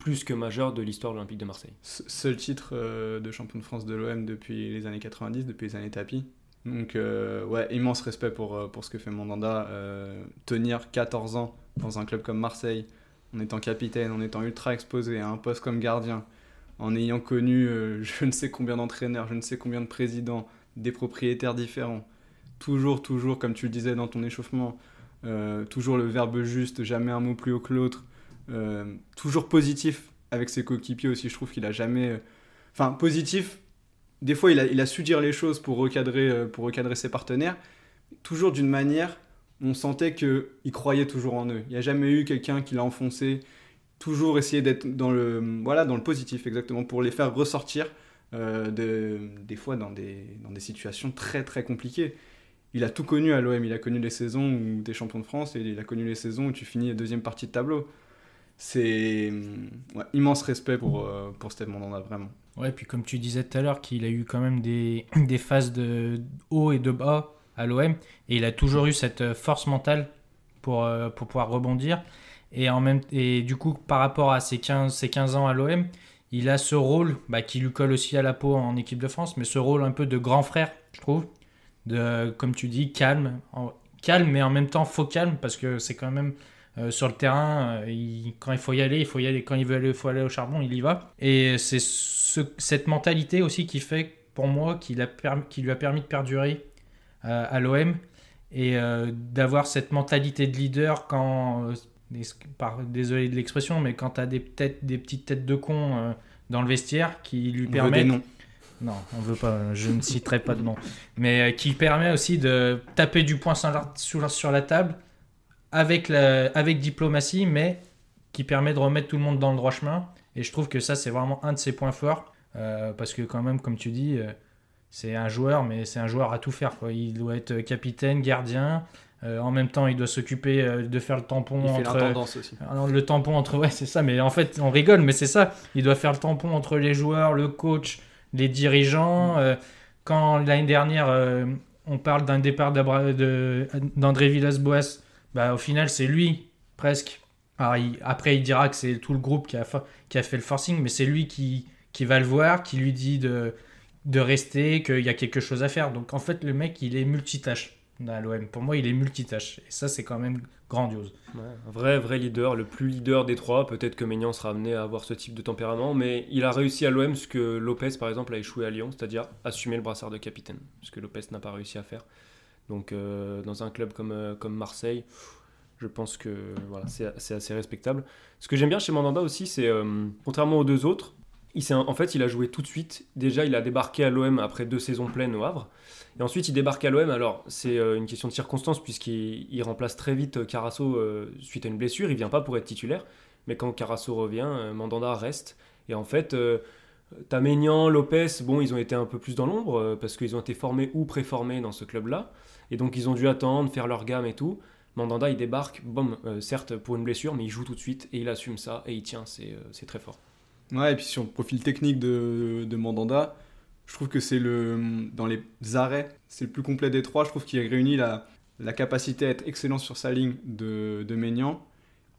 S6: plus que majeur de l'histoire de l'Olympique de Marseille.
S8: Se- Seul titre euh, de champion de France de l'OM depuis les années 90, depuis les années tapis. Donc euh, ouais, immense respect pour, euh, pour ce que fait Mandanda. Euh, tenir 14 ans dans un club comme Marseille, en étant capitaine, en étant ultra exposé à un poste comme gardien, en ayant connu je ne sais combien d'entraîneurs, je ne sais combien de présidents, des propriétaires différents. Toujours, toujours, comme tu le disais dans ton échauffement, toujours le verbe juste, jamais un mot plus haut que l'autre. Euh, toujours positif avec ses coéquipiers aussi, je trouve qu'il a jamais... euh, Enfin, positif, des fois il a, su dire les choses pour recadrer, euh, pour recadrer ses partenaires, toujours d'une manière on sentait qu'il croyait toujours en eux. Il n'y a jamais eu quelqu'un qui l'a enfoncé, toujours essayer d'être dans le, voilà, dans le positif exactement, pour les faire ressortir de, des fois dans des, dans des situations très très compliquées. Il a tout connu à l'OM, il a connu les saisons où tu es champion de France et il a connu les saisons où tu finis deuxième partie de tableau. C'est ouais, immense respect pour, euh, pour Steve Mandanda, vraiment.
S7: Ouais, puis comme tu disais tout à l'heure, qu'il a eu quand même des, des phases de haut et de bas à l'OM, et il a toujours eu cette force mentale pour, euh, pour pouvoir rebondir. Et, en même, et du coup, par rapport à ses 15, ses 15 ans à l'OM, il a ce rôle bah, qui lui colle aussi à la peau en équipe de France, mais ce rôle un peu de grand frère, je trouve. De, comme tu dis, calme, en- calme, mais en même temps faux calme, parce que c'est quand même euh, sur le terrain, euh, il- quand il faut y aller, il faut y aller. Quand il veut aller, il faut aller au charbon, il y va. Et c'est ce- cette mentalité aussi qui fait, pour moi, qu'il a permis- qui lui a permis de perdurer euh, à l'OM et euh, d'avoir cette mentalité de leader quand, par- désolé de l'expression, mais quand tu as des, têtes, des petites têtes de con dans le vestiaire qui lui
S8: On veut
S7: permettent.
S8: des noms.
S7: Non, on veut pas, je ne citerai pas de nom. Mais qui permet aussi de taper du poing la- sur la table avec, la, avec diplomatie, mais qui permet de remettre tout le monde dans le droit chemin. Et je trouve que ça, c'est vraiment un de ses points forts. euh, parce que quand même, comme tu dis, euh, c'est un joueur, mais c'est un joueur à tout faire. Quoi. Il doit être capitaine, gardien. euh, en même temps, il doit s'occuper de faire le tampon
S8: Il fait
S7: entre...
S8: l'intendance aussi.
S7: Le tampon entre. Ouais, c'est ça, mais en fait, on rigole, mais c'est ça. Il doit faire le tampon entre les joueurs, le coach, les dirigeants. Euh, quand l'année dernière, on parle d'un départ d'André Villas-Boas, bah, au final, c'est lui, presque. Après, il dira que c'est tout le groupe qui a, fait le forcing, mais c'est lui qui, va le voir, qui lui dit de, rester, qu'il y a quelque chose à faire. Donc, en fait, le mec, il est multitâche à l'OM. Pour moi, il est multitâche. Et ça, c'est quand même grandiose.
S6: Vrai, vrai leader, le plus leader des trois. Peut-être que Maignan sera amené à avoir ce type de tempérament, mais il a réussi à l'OM ce que Lopez, par exemple, a échoué à Lyon, c'est-à-dire assumer le brassard de capitaine, ce que Lopez n'a pas réussi à faire. Donc, euh, dans un club comme, euh, comme Marseille, je pense que voilà, c'est assez respectable. Ce que j'aime bien chez Mandanda aussi, c'est euh, contrairement aux deux autres, il en fait, il a joué tout de suite. Déjà, il a débarqué à l'OM après deux saisons pleines au Havre. Et ensuite, il débarque à l'OM. Alors, c'est une question de circonstance, puisqu'il il remplace très vite Carasso suite à une blessure. Il vient pas pour être titulaire. Mais quand Carasso revient, Mandanda reste. Et en fait, Taménian, Lopez, bon, ils ont été un peu plus dans l'ombre, euh, parce qu'ils ont été formés ou préformés dans ce club-là. Et donc, ils ont dû attendre, faire leur gamme et tout. Mandanda, il débarque, bon, certes pour une blessure, mais il joue tout de suite et il assume ça et il tient. C'est euh, très fort.
S8: Ouais, et puis sur le profil technique de, Mandanda, je trouve que c'est le. Dans les arrêts, c'est le plus complet des trois. Je trouve qu'il réunit la, la capacité à être excellent sur sa ligne de, de Maignan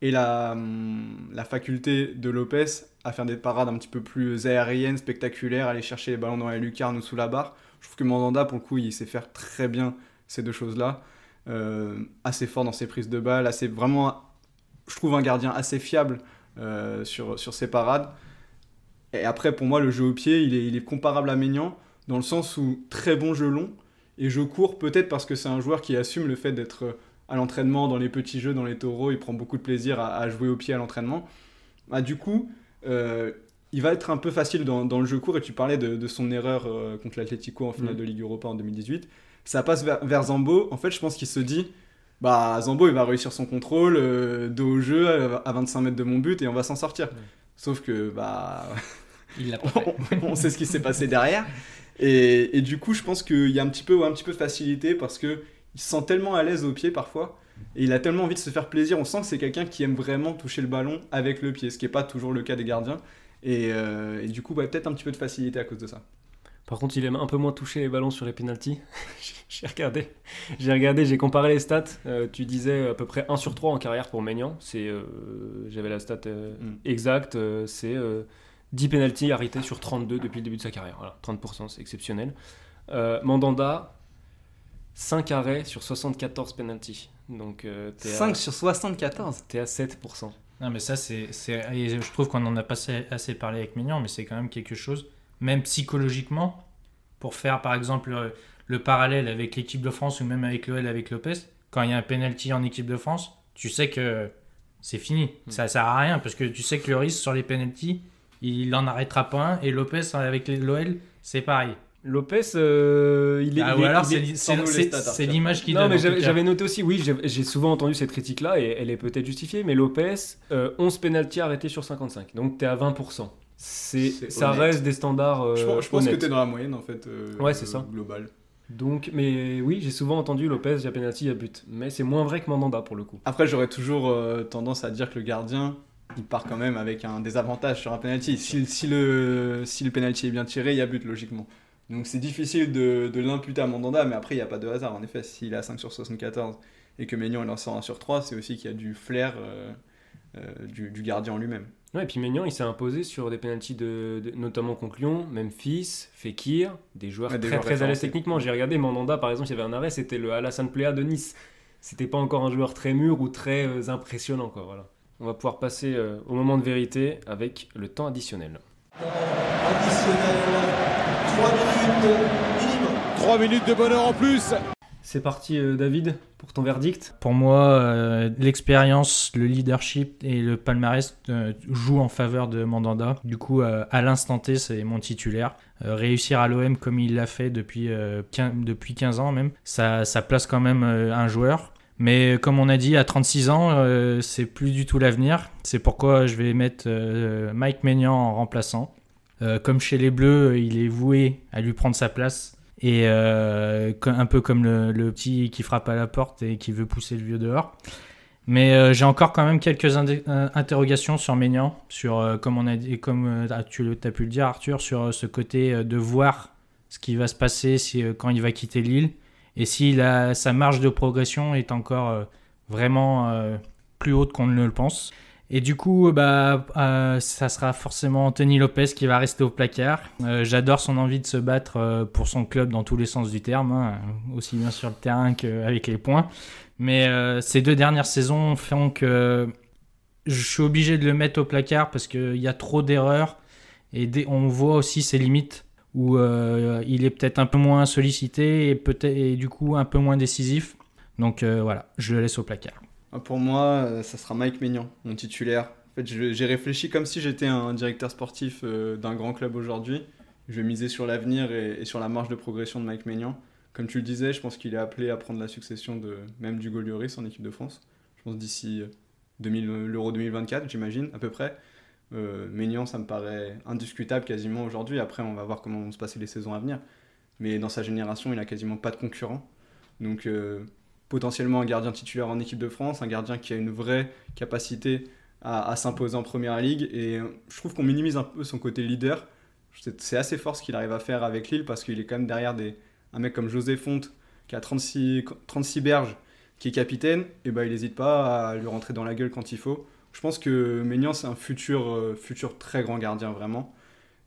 S8: et la, hum, la faculté de Lopez à faire des parades un petit peu plus aériennes, spectaculaires, aller chercher les ballons dans la lucarne ou sous la barre. Je trouve que Mandanda, pour le coup, il sait faire très bien ces deux choses-là. Euh, assez fort dans ses prises de balles, assez vraiment, je trouve un gardien assez fiable euh, sur, sur ses parades. Et après, pour moi, le jeu au pied, il est, il est comparable à Maignan, dans le sens où très bon jeu long, et jeu court, peut-être parce que c'est un joueur qui assume le fait d'être à l'entraînement, dans les petits jeux, dans les taureaux, il prend beaucoup de plaisir à, à jouer au pied à l'entraînement. Bah, du coup, euh, il va être un peu facile dans, dans le jeu court, et tu parlais de, de son erreur euh, contre l'Atlético en finale
S6: Mhm.
S8: de Ligue Europa en 2018. Ça passe vers, vers Zambo. En fait, je pense qu'il se dit, bah Zambo, il va réussir son contrôle, euh, dos au jeu, à à 25 mètres de mon but, et on va s'en sortir. Sauf que, bah,
S7: Il l'a pas fait.
S8: on sait ce qui s'est passé derrière. Et, et du coup, je pense qu'il y a un petit peu, ouais, un petit peu de facilité parce que il se sent tellement à l'aise au pied parfois. Et il a tellement envie de se faire plaisir. On sent que c'est quelqu'un qui aime vraiment toucher le ballon avec le pied, ce qui n'est pas toujours le cas des gardiens. Et, euh, et du coup, bah, peut-être un petit peu de facilité à cause de ça.
S6: Par contre, il aime un peu moins toucher les ballons sur les pénalties. j'ai regardé, j'ai regardé, j'ai comparé les stats. Euh, tu disais à peu près 1 sur 3 en carrière pour Maignan. C'est, euh, j'avais la stat
S8: Mm.
S6: exacte. c'est euh, 10 pénalties arrêtés sur 32 depuis le début de sa carrière. Voilà, 30%, c'est exceptionnel. Mandanda, 5 arrêts sur 74 pénalties. Donc, euh, t'es à-
S8: 5 sur 74
S6: t'es à 7%.
S7: Non, mais ça, c'est. Je trouve qu'on en a pas assez, parlé avec Mignon, mais c'est quand même quelque chose, même psychologiquement, pour faire par exemple le, le parallèle avec l'équipe de France ou même avec l'OL avec Lopez. Quand il y a un penalty en équipe de France, tu sais que c'est fini. Ça sert à rien parce que tu sais que le risque sur les penalties, il en arrêtera pas un. Et Lopez avec l'OL, c'est pareil.
S6: Lopez, euh, il est.
S7: Ah,
S6: il
S7: ou
S6: est-
S7: alors, c'est
S8: Arthur.
S7: l'image qu'il
S6: Non,
S7: donne.
S6: mais
S7: en tout
S6: j'avais noté aussi, oui, j'ai souvent entendu cette critique-là et elle est peut-être justifiée, mais Lopez, euh, 11 pénalties arrêtés sur 55, donc t'es à 20%. C'est,
S8: C'est
S6: ça
S8: honnête.
S6: reste des standards euh,
S8: Je, pense- je pense que
S6: honnêtes.
S8: tu es dans la moyenne en fait. euh,
S6: Ouais, c'est ça.
S8: Global.
S6: Donc, mais oui, j'ai souvent entendu Lopez, il y a pénalty, il y a but. Mais c'est moins vrai que Mandanda pour le coup.
S8: Après, j'aurais toujours euh, tendance à dire que le gardien, il part quand même avec un désavantage sur un penalty. Si, si le, si le penalty est bien tiré, il y a but logiquement. Donc c'est difficile de, de l'imputer à Mandanda, mais après il n'y a pas de hasard. En effet, s'il est à 5 sur 74 et que Maignan il en sort 1 sur 3, c'est aussi qu'il y a du flair euh, euh, du, du gardien en lui-même.
S6: Ouais, et puis Maignan, il s'est imposé sur des pénalties, de, de- notamment contre Lyon, Memphis, Fekir, des joueurs
S8: Ouais, des
S6: très
S8: joueurs
S6: très à l'aise techniquement. J'ai regardé Mandanda, par exemple, il y avait un arrêt, c'était le Alassane Plea de Nice. C'était pas encore un joueur très mûr ou très euh, impressionnant, quoi. Voilà. On va pouvoir passer euh, au moment de vérité avec le temps additionnel.
S9: 3 minutes de bonheur en plus.
S6: C'est parti, euh, David, pour ton verdict.
S7: Pour moi, euh, l'expérience, le leadership et le palmarès euh, jouent en faveur de Mandanda. Du coup, euh, à l'instant T, c'est mon titulaire. Euh, réussir à l'OM comme il l'a fait depuis, euh, 15, depuis 15 ans même, ça, ça place quand même euh, un joueur. Mais comme on a dit, à 36 ans, euh, c'est plus du tout l'avenir. C'est pourquoi je vais mettre euh, Mike Maignan en remplaçant. Euh, comme chez les Bleus, il est voué à lui prendre sa place. Et euh, un peu comme le, petit qui frappe à la porte et qui veut pousser le vieux dehors. Mais euh, j'ai encore quand même quelques euh, interrogations sur Maignan, sur euh, comme on a dit, comme euh, tu as pu le dire Arthur, sur euh, ce côté euh, de voir ce qui va se passer si, euh, quand il va quitter l'île et si la, sa marge de progression est encore euh, vraiment euh, plus haute qu'on ne le pense. Et du coup, bah, euh, ça sera forcément Anthony Lopez qui va rester au placard. Euh, J'adore son envie de se battre euh, pour son club dans tous les sens du terme, hein, aussi bien sur le terrain qu'avec les points. Mais euh, ces deux dernières saisons font que je suis obligé de le mettre au placard parce qu'il y a trop d'erreurs et on voit aussi ses limites où euh, il est peut-être un peu moins sollicité et, peut et du coup un peu moins décisif. Donc euh, voilà, je le laisse au placard.
S8: Ah, Pour moi, euh, ça sera Mike Maignan, mon titulaire. En fait, j'ai réfléchi comme si j'étais un directeur sportif euh, d'un grand club aujourd'hui. Je vais miser sur l'avenir et, sur la marge de progression de Mike Maignan. Comme tu le disais, je pense qu'il est appelé à prendre la succession même du Lloris en équipe de France. Je pense d'ici euh, 2000 l'Euro 2024, j'imagine, à peu près. Euh, Maignan, ça me paraît indiscutable quasiment aujourd'hui. Après, on va voir comment vont se passer les saisons à venir. Mais dans sa génération, il a quasiment pas de concurrent. Donc, potentiellement un gardien titulaire en équipe de France, un gardien qui a une vraie capacité à, s'imposer en première ligue. Et euh, je trouve qu'on minimise un peu son côté leader. C'est assez fort ce qu'il arrive à faire avec Lille parce qu'il est quand même derrière des, un mec comme José Fonte qui a 36, 36 berges, qui est capitaine. Et ben il n'hésite pas à lui rentrer dans la gueule quand il faut. Je pense que Maignan, c'est un futur, euh, futur très grand gardien, vraiment.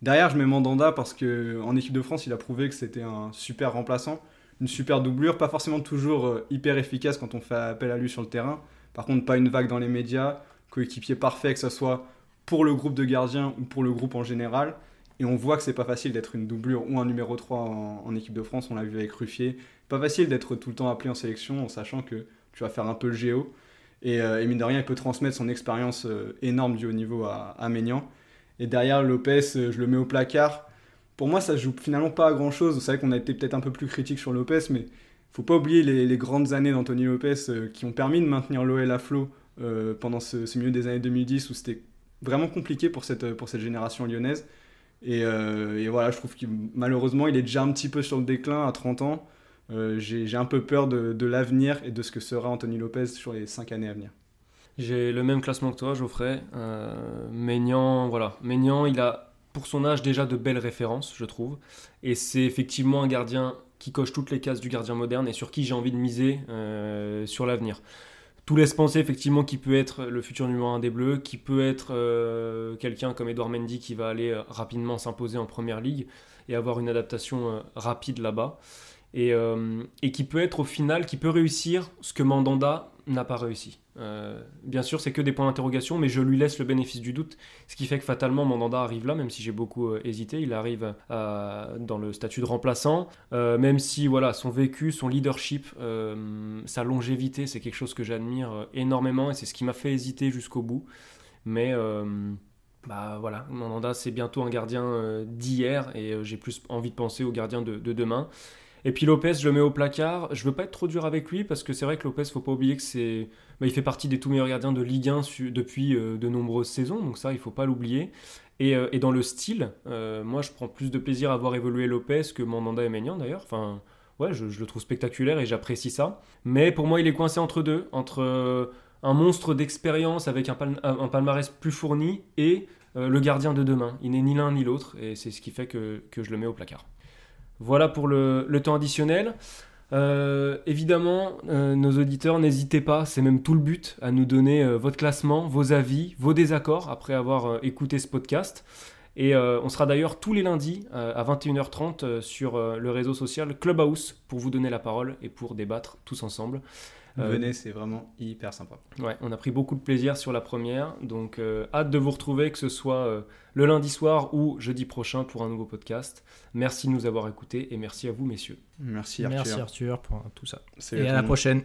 S8: Derrière, je mets Mandanda parce que en équipe de France, il a prouvé que c'était un super remplaçant une super doublure, pas forcément toujours euh, hyper efficace quand on fait appel à lui sur le terrain. Par contre, pas une vague dans les médias, coéquipier parfait, que ce soit pour le groupe de gardiens ou pour le groupe en général. Et on voit que c'est pas facile d'être une doublure ou un numéro 3 en, équipe de France, on l'a vu avec Ruffier. Pas facile d'être tout le temps appelé en sélection en sachant que tu vas faire un peu le géo. Et, euh, mine de rien, il peut transmettre son expérience euh, énorme du haut niveau à, Maignan. Et derrière, Lopez, je le mets au placard pour moi, ça joue finalement pas à grand chose. C'est vrai qu'on a été peut-être un peu plus critique sur Lopez, mais faut pas oublier les, grandes années d'Anthony Lopez euh, qui ont permis de maintenir l'OL à flot euh, pendant ce, ce milieu des années 2010 où c'était vraiment compliqué pour cette, pour cette génération lyonnaise. Et, euh, voilà, je trouve que malheureusement, il est déjà un petit peu sur le déclin à 30 ans. J'ai un peu peur de, l'avenir et de ce que sera Anthony Lopez sur les 5 années à venir.
S6: J'ai le même classement que toi, Geoffrey. Maignan, voilà. Maignan, il a, pour son âge, déjà de belles références, je trouve. Et c'est effectivement un gardien qui coche toutes les cases du gardien moderne et sur qui j'ai envie de miser euh, sur l'avenir. Tout laisse penser effectivement qu'il peut être le futur numéro 1 des Bleus, qui peut être euh, quelqu'un comme Edouard Mendy qui va aller euh, rapidement s'imposer en première ligue et avoir une adaptation rapide là-bas. Et, et qui peut être au final, qui peut réussir ce que Mandanda n'a pas réussi. Euh, bien sûr, c'est que des points d'interrogation, mais je lui laisse le bénéfice du doute, ce qui fait que fatalement Mandanda arrive là, même si j'ai beaucoup euh, hésité, il arrive euh, dans le statut de remplaçant, même si voilà son vécu, son leadership, sa longévité, c'est quelque chose que j'admire énormément et c'est ce qui m'a fait hésiter jusqu'au bout. Mais bah voilà, Mandanda c'est bientôt un gardien d'hier et j'ai plus envie de penser au gardien de demain. Et puis Lopez, je le mets au placard. Je veux pas être trop dur avec lui parce que c'est vrai que Lopez, faut pas oublier que c'est, bah, il fait partie des tout meilleurs gardiens de Ligue 1 su- depuis euh, de nombreuses saisons, donc ça, il faut pas l'oublier. Et, euh, dans le style, euh, moi, je prends plus de plaisir à voir évoluer Lopez que Mandanda et Maignan d'ailleurs. Enfin, ouais, je, le trouve spectaculaire et j'apprécie ça. Mais pour moi, il est coincé entre deux, entre un monstre d'expérience avec un, un palmarès plus fourni et le gardien de demain. Il n'est ni l'un ni l'autre et c'est ce qui fait que, que je le mets au placard. Voilà pour le, temps additionnel. Euh, évidemment, euh, nos auditeurs, n'hésitez pas, c'est même tout le but, à nous donner euh, votre classement, vos avis, vos désaccords après avoir écouté ce podcast. Et on sera d'ailleurs tous les lundis à 21h30 euh, sur le réseau social Clubhouse pour vous donner la parole et pour débattre tous ensemble. Euh,
S8: Venez, c'est vraiment hyper sympa.
S6: Ouais, on a pris beaucoup de plaisir sur la première, donc euh, hâte de vous retrouver, que ce soit euh, le lundi soir ou jeudi prochain pour un nouveau podcast. Merci de nous avoir écoutés et merci à vous, messieurs.
S8: Merci Arthur.
S7: Merci Arthur pour tout ça.
S8: Salut
S7: Et à la
S8: monde.
S7: prochaine.